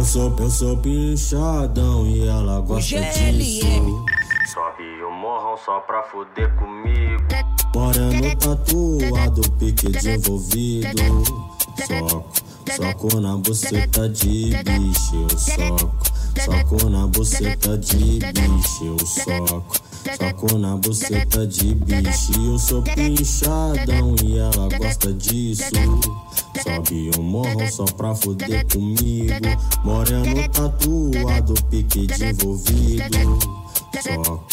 Eu sou, eu sou pinchadão e ela gosta disso. Sobe o morrão só pra fuder comigo. Moreno tatuado, pique desenvolvido. Soco, soco na buceta de bicho, eu soco. Soco na buceta de bicho, eu soco. Soco na buceta de bicho, eu sou pinchadão e ela gosta disso. Sobe o morro só pra fuder comigo. Moreno tatuado, pique desenvolvido. Soco,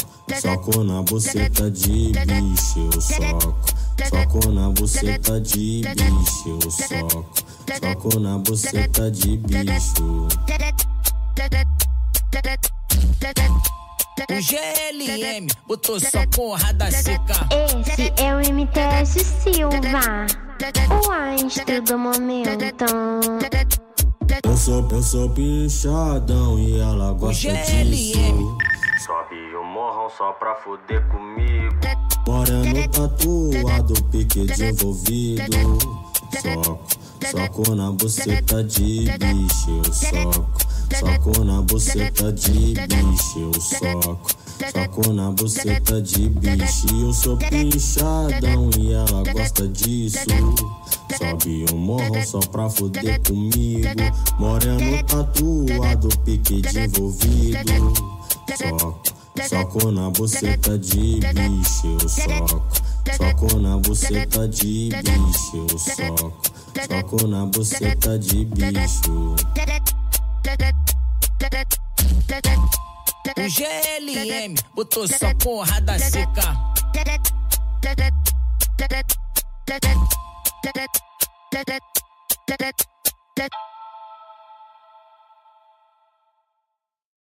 soco na buceta de bicho, eu soco. Soco na buceta de bicho, eu soco. Soco na buceta de bicho. O GLM botou só porrada seca. Esse é o MTS Silva, o astro do momento. Eu sou, eu sou pinchadão e ela gosta disso. Sobe o morrão só pra fuder comigo. Moreno tatuado, pique desenvolvido. Soco, soco na buceta de bicho, eu soco. Soco na buceta de bicho, eu soco. Soco na buceta de bicho, eu sou pinchadão e ela gosta disso. Sobe o morro só pra fuder comigo. Moreno tatuado, pique desenvolvido. Soco, soco na buceta de bicho, eu soco. Soco na buceta de bicho, eu soco. Soco na buceta de bicho. O GLM botou só porrada seca.